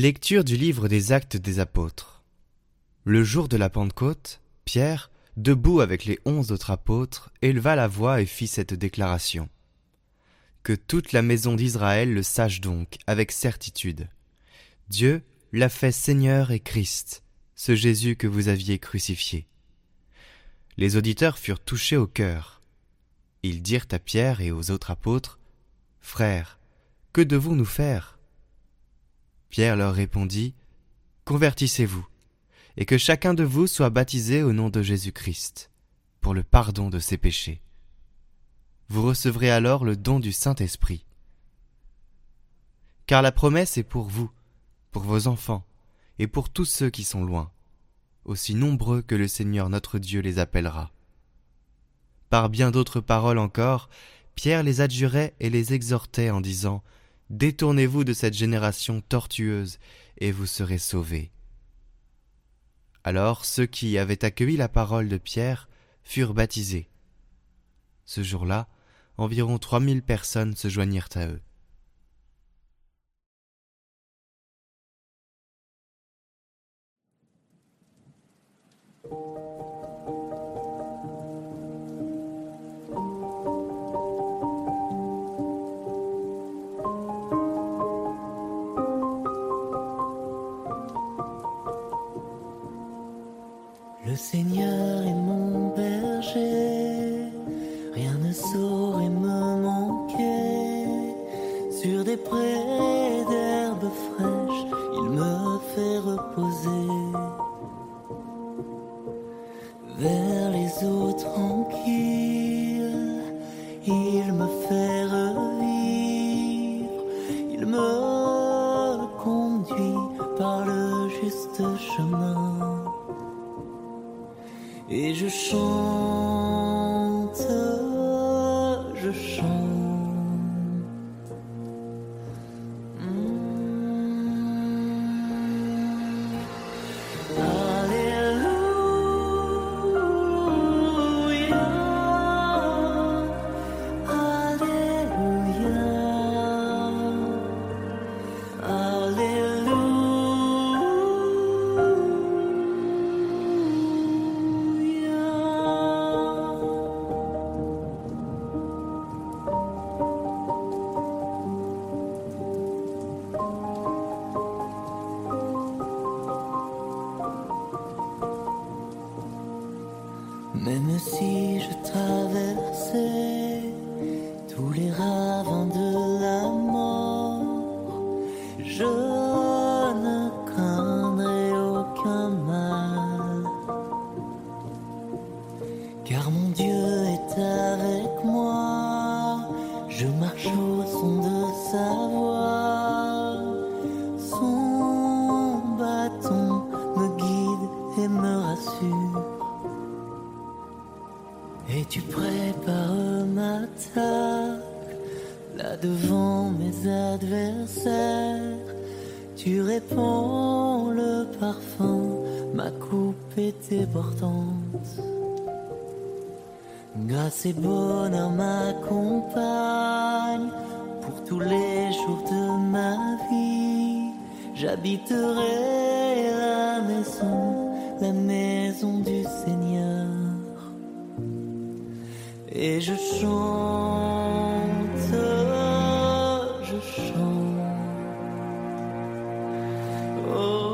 Lecture du livre des Actes des Apôtres. Le jour de la Pentecôte, Pierre, debout avec les onze autres apôtres, éleva la voix et fit cette déclaration. Que toute la maison d'Israël le sache donc avec certitude. Dieu l'a fait Seigneur et Christ, ce Jésus que vous aviez crucifié. Les auditeurs furent touchés au cœur. Ils dirent à Pierre et aux autres apôtres, Frères, que devons-nous faire? Pierre leur répondit, Convertissez-vous, et que chacun de vous soit baptisé au nom de Jésus-Christ, pour le pardon de ses péchés. Vous recevrez alors le don du Saint-Esprit. Car la promesse est pour vous, pour vos enfants, et pour tous ceux qui sont loin, aussi nombreux que le Seigneur notre Dieu les appellera. Par bien d'autres paroles encore, Pierre les adjurait et les exhortait en disant Détournez-vous de cette génération tortueuse, et vous serez sauvés. Alors ceux qui avaient accueilli la parole de Pierre furent baptisés. Ce jour-là, environ trois mille personnes se joignirent à eux. Seigneur si je traversais Et tu prépares ma table là devant mes adversaires. Tu répands le parfum, ma coupe est débordante. Grâce et bonheur m'accompagnent pour tous les jours de ma vie. J'habiterai la maison, la maison du Seigneur et je chante, je chante. Oh,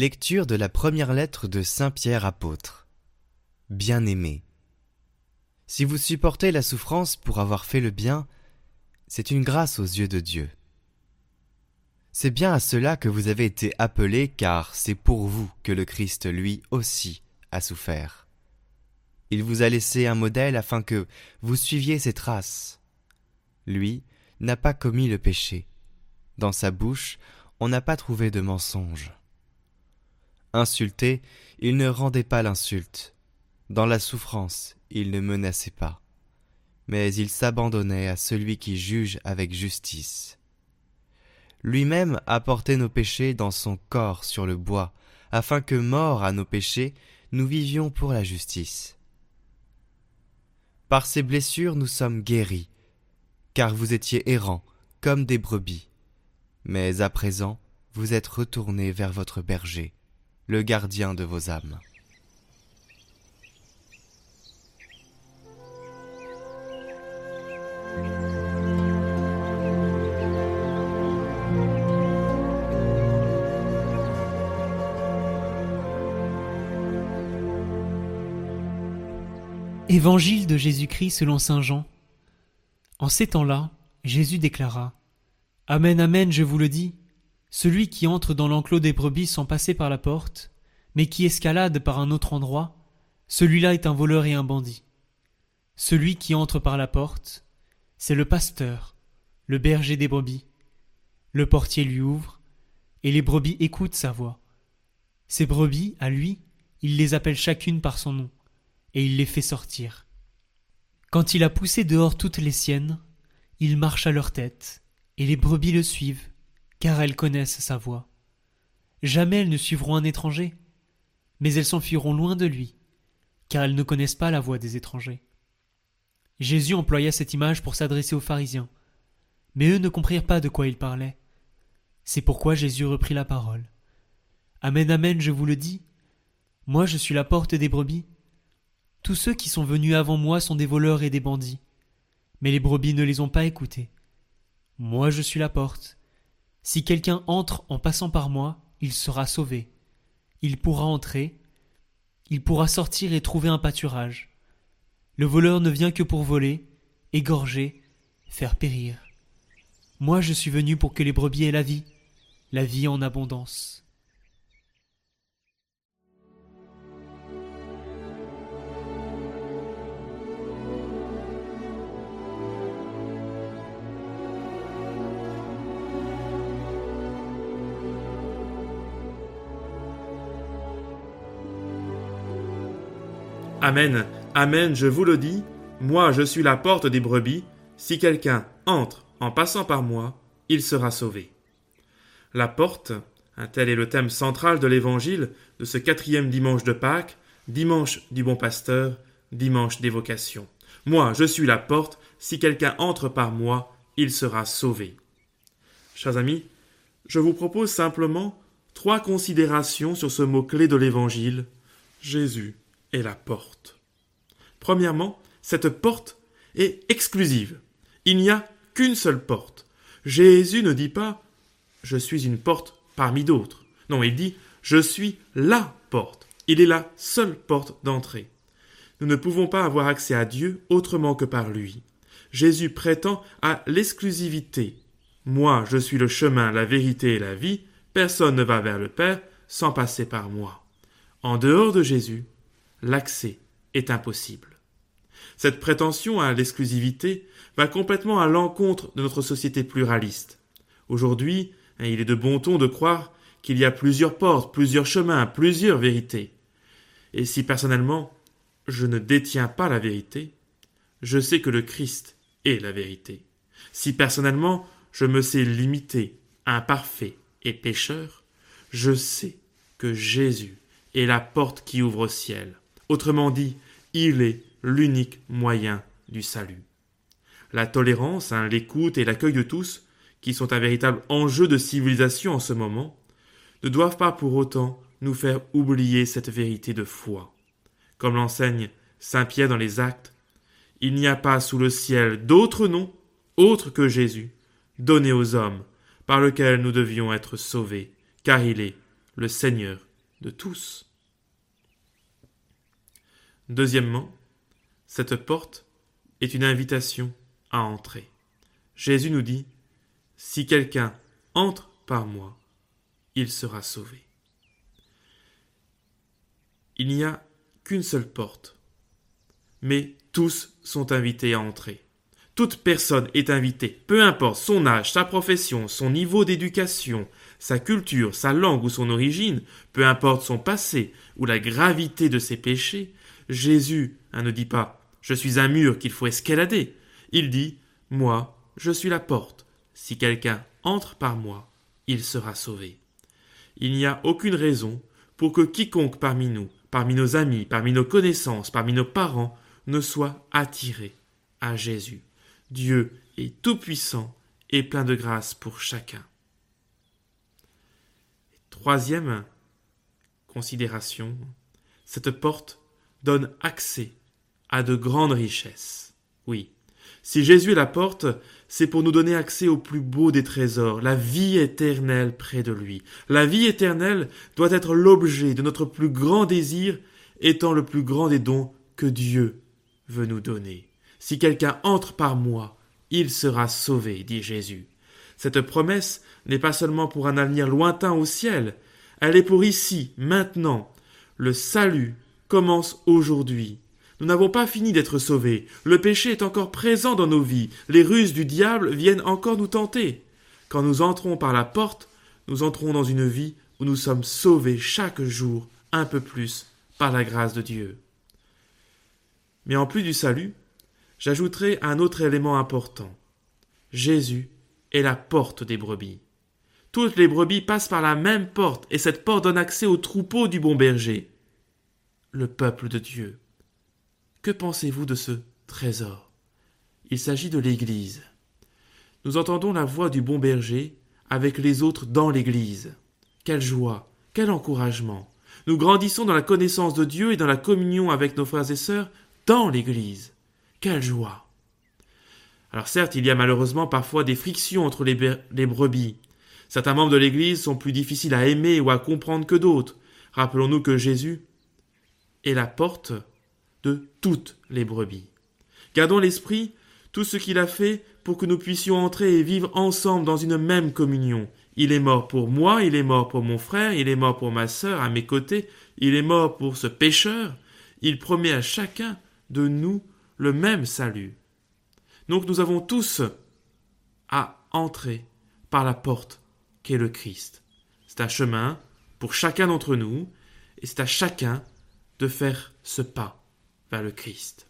Lecture de la première lettre de Saint Pierre apôtre. Bien-aimé. Si vous supportez la souffrance pour avoir fait le bien, c'est une grâce aux yeux de Dieu. C'est bien à cela que vous avez été appelés, car c'est pour vous que le Christ, lui aussi, a souffert. Il vous a laissé un modèle afin que vous suiviez ses traces. Lui n'a pas commis le péché. Dans sa bouche, on n'a pas trouvé de mensonge. Insulté, il ne rendait pas l'insulte. Dans la souffrance, il ne menaçait pas. Mais il s'abandonnait à celui qui juge avec justice. Lui-même a porté nos péchés dans son corps sur le bois, afin que, morts à nos péchés, nous vivions pour la justice. Par ces blessures nous sommes guéris, car vous étiez errants comme des brebis. Mais à présent vous êtes retournés vers votre berger, le gardien de vos âmes. Évangile de Jésus-Christ selon Saint Jean. En ces temps-là, Jésus déclara Amen, Amen, je vous le dis, celui qui entre dans l'enclos des brebis sans passer par la porte, mais qui escalade par un autre endroit, celui-là est un voleur et un bandit. Celui qui entre par la porte, c'est le pasteur, le berger des brebis. Le portier lui ouvre, et les brebis écoutent sa voix. Ces brebis, à lui, il les appelle chacune par son nom et il les fait sortir. Quand il a poussé dehors toutes les siennes, il marche à leur tête, et les brebis le suivent, car elles connaissent sa voix. Jamais elles ne suivront un étranger, mais elles s'enfuiront loin de lui, car elles ne connaissent pas la voix des étrangers. Jésus employa cette image pour s'adresser aux pharisiens, mais eux ne comprirent pas de quoi il parlait. C'est pourquoi Jésus reprit la parole. Amen, amen, je vous le dis, moi je suis la porte des brebis. Tous ceux qui sont venus avant moi sont des voleurs et des bandits. Mais les brebis ne les ont pas écoutés. Moi je suis la porte. Si quelqu'un entre en passant par moi, il sera sauvé. Il pourra entrer, il pourra sortir et trouver un pâturage. Le voleur ne vient que pour voler, égorger, faire périr. Moi je suis venu pour que les brebis aient la vie, la vie en abondance. Amen, Amen, je vous le dis, moi je suis la porte des brebis, si quelqu'un entre en passant par moi, il sera sauvé. La porte, un tel est le thème central de l'évangile de ce quatrième dimanche de Pâques, dimanche du bon pasteur, dimanche d'évocation. Moi, je suis la porte, si quelqu'un entre par moi, il sera sauvé. Chers amis, je vous propose simplement trois considérations sur ce mot-clé de l'évangile, Jésus est la porte. Premièrement, cette porte est exclusive. Il n'y a qu'une seule porte. Jésus ne dit pas je suis une porte parmi d'autres. Non, il dit je suis la porte. Il est la seule porte d'entrée. Nous ne pouvons pas avoir accès à Dieu autrement que par lui. Jésus prétend à l'exclusivité. Moi, je suis le chemin, la vérité et la vie. Personne ne va vers le Père sans passer par moi. En dehors de Jésus, l'accès est impossible. Cette prétention à l'exclusivité va complètement à l'encontre de notre société pluraliste. Aujourd'hui, hein, il est de bon ton de croire qu'il y a plusieurs portes, plusieurs chemins, plusieurs vérités. Et si personnellement je ne détiens pas la vérité, je sais que le Christ est la vérité. Si personnellement je me sais limité, imparfait et pécheur, je sais que Jésus est la porte qui ouvre au ciel. Autrement dit, il est l'unique moyen du salut. La tolérance, hein, l'écoute et l'accueil de tous, qui sont un véritable enjeu de civilisation en ce moment, ne doivent pas pour autant nous faire oublier cette vérité de foi. Comme l'enseigne Saint Pierre dans les Actes, il n'y a pas sous le ciel d'autre nom, autre que Jésus, donné aux hommes, par lequel nous devions être sauvés, car il est le Seigneur de tous. Deuxièmement, cette porte est une invitation à entrer. Jésus nous dit, Si quelqu'un entre par moi, il sera sauvé. Il n'y a qu'une seule porte, mais tous sont invités à entrer. Toute personne est invitée, peu importe son âge, sa profession, son niveau d'éducation, sa culture, sa langue ou son origine, peu importe son passé ou la gravité de ses péchés, Jésus hein, ne dit pas Je suis un mur qu'il faut escalader. Il dit Moi, je suis la porte. Si quelqu'un entre par moi, il sera sauvé. Il n'y a aucune raison pour que quiconque parmi nous, parmi nos amis, parmi nos connaissances, parmi nos parents, ne soit attiré à Jésus. Dieu est tout-puissant et plein de grâce pour chacun. Troisième considération, cette porte donne accès à de grandes richesses. Oui, si Jésus est la porte, c'est pour nous donner accès au plus beau des trésors, la vie éternelle près de lui. La vie éternelle doit être l'objet de notre plus grand désir, étant le plus grand des dons que Dieu veut nous donner. Si quelqu'un entre par moi, il sera sauvé, dit Jésus. Cette promesse n'est pas seulement pour un avenir lointain au ciel, elle est pour ici, maintenant. Le salut commence aujourd'hui. Nous n'avons pas fini d'être sauvés. Le péché est encore présent dans nos vies. Les ruses du diable viennent encore nous tenter. Quand nous entrons par la porte, nous entrons dans une vie où nous sommes sauvés chaque jour un peu plus par la grâce de Dieu. Mais en plus du salut, j'ajouterai un autre élément important. Jésus est la porte des brebis. Toutes les brebis passent par la même porte, et cette porte donne accès au troupeau du bon berger, le peuple de Dieu. Que pensez-vous de ce trésor? Il s'agit de l'Église. Nous entendons la voix du bon berger avec les autres dans l'Église. Quelle joie, quel encouragement. Nous grandissons dans la connaissance de Dieu et dans la communion avec nos frères et sœurs dans l'Église. Quelle joie. Alors certes, il y a malheureusement parfois des frictions entre les, les brebis. Certains membres de l'Église sont plus difficiles à aimer ou à comprendre que d'autres. Rappelons-nous que Jésus est la porte de toutes les brebis. Gardons l'esprit tout ce qu'il a fait pour que nous puissions entrer et vivre ensemble dans une même communion. Il est mort pour moi, il est mort pour mon frère, il est mort pour ma sœur à mes côtés, il est mort pour ce pécheur. Il promet à chacun de nous le même salut. Donc nous avons tous à entrer par la porte qu'est le Christ. C'est un chemin pour chacun d'entre nous, et c'est à chacun de faire ce pas vers le Christ.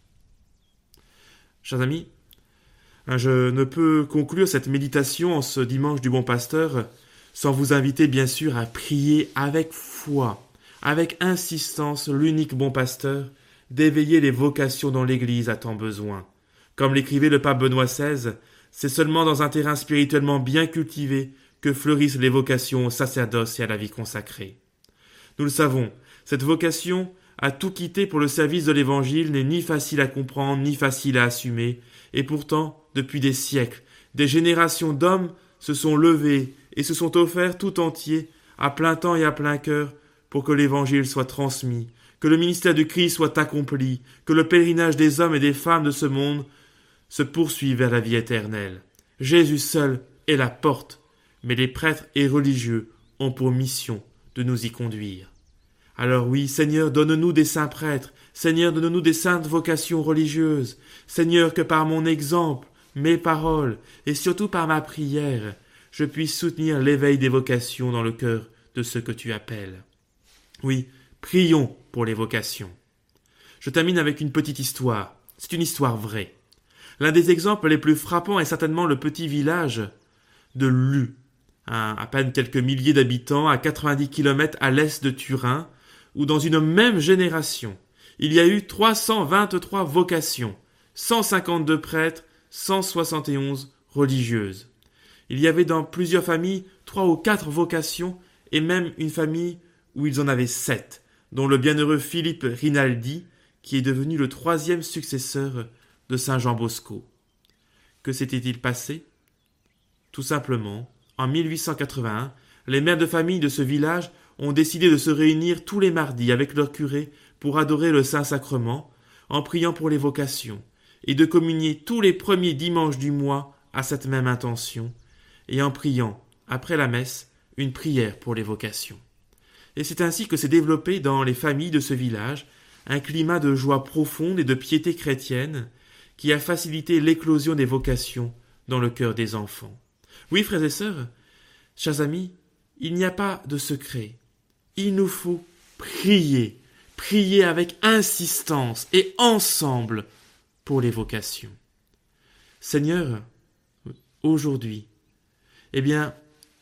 Chers amis, hein, je ne peux conclure cette méditation en ce dimanche du bon pasteur sans vous inviter bien sûr à prier avec foi, avec insistance l'unique bon pasteur, d'éveiller les vocations dont l'Église a tant besoin. Comme l'écrivait le pape Benoît XVI, c'est seulement dans un terrain spirituellement bien cultivé que fleurissent les vocations au sacerdoce et à la vie consacrée. Nous le savons, cette vocation à tout quitter pour le service de l'Évangile n'est ni facile à comprendre, ni facile à assumer, et pourtant, depuis des siècles, des générations d'hommes se sont levés et se sont offerts tout entiers, à plein temps et à plein cœur, pour que l'Évangile soit transmis, que le ministère du Christ soit accompli, que le pèlerinage des hommes et des femmes de ce monde se poursuive vers la vie éternelle. Jésus seul est la porte, mais les prêtres et religieux ont pour mission de nous y conduire. Alors oui, Seigneur, donne-nous des saints prêtres, Seigneur, donne-nous des saintes vocations religieuses, Seigneur, que par mon exemple, mes paroles, et surtout par ma prière, je puisse soutenir l'éveil des vocations dans le cœur de ceux que tu appelles. Oui, prions pour les vocations. Je termine avec une petite histoire. C'est une histoire vraie. L'un des exemples les plus frappants est certainement le petit village de Lu, à peine quelques milliers d'habitants, à 90 kilomètres à l'est de Turin, dans une même génération, il y a eu 323 vocations, 152 prêtres, 171 religieuses. Il y avait dans plusieurs familles trois ou quatre vocations et même une famille où ils en avaient sept, dont le bienheureux Philippe Rinaldi, qui est devenu le troisième successeur de Saint Jean Bosco. Que s'était-il passé? Tout simplement, en 1881, les mères de famille de ce village ont décidé de se réunir tous les mardis avec leur curé pour adorer le Saint-Sacrement, en priant pour les vocations, et de communier tous les premiers dimanches du mois à cette même intention, et en priant, après la messe, une prière pour les vocations. Et c'est ainsi que s'est développé dans les familles de ce village un climat de joie profonde et de piété chrétienne qui a facilité l'éclosion des vocations dans le cœur des enfants. Oui, frères et sœurs, chers amis, il n'y a pas de secret. Il nous faut prier, prier avec insistance et ensemble pour les vocations. Seigneur, aujourd'hui, eh bien,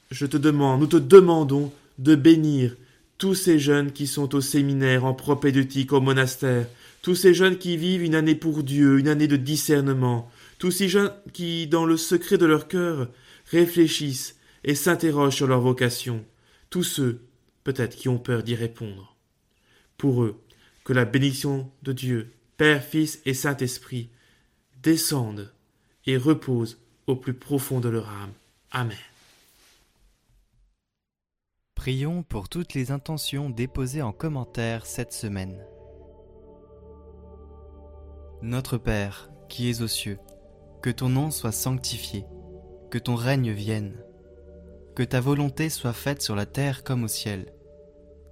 je te demande, nous te demandons de bénir tous ces jeunes qui sont au séminaire, en propédeutique, au monastère, tous ces jeunes qui vivent une année pour Dieu, une année de discernement, tous ces jeunes qui, dans le secret de leur cœur, réfléchissent et s'interrogent sur leur vocation, tous ceux, peut-être, qui ont peur d'y répondre. Pour eux, que la bénédiction de Dieu, Père, Fils et Saint-Esprit, descende et repose au plus profond de leur âme. Amen. Prions pour toutes les intentions déposées en commentaire cette semaine. Notre Père, qui es aux cieux, que ton nom soit sanctifié, que ton règne vienne, que ta volonté soit faite sur la terre comme au ciel.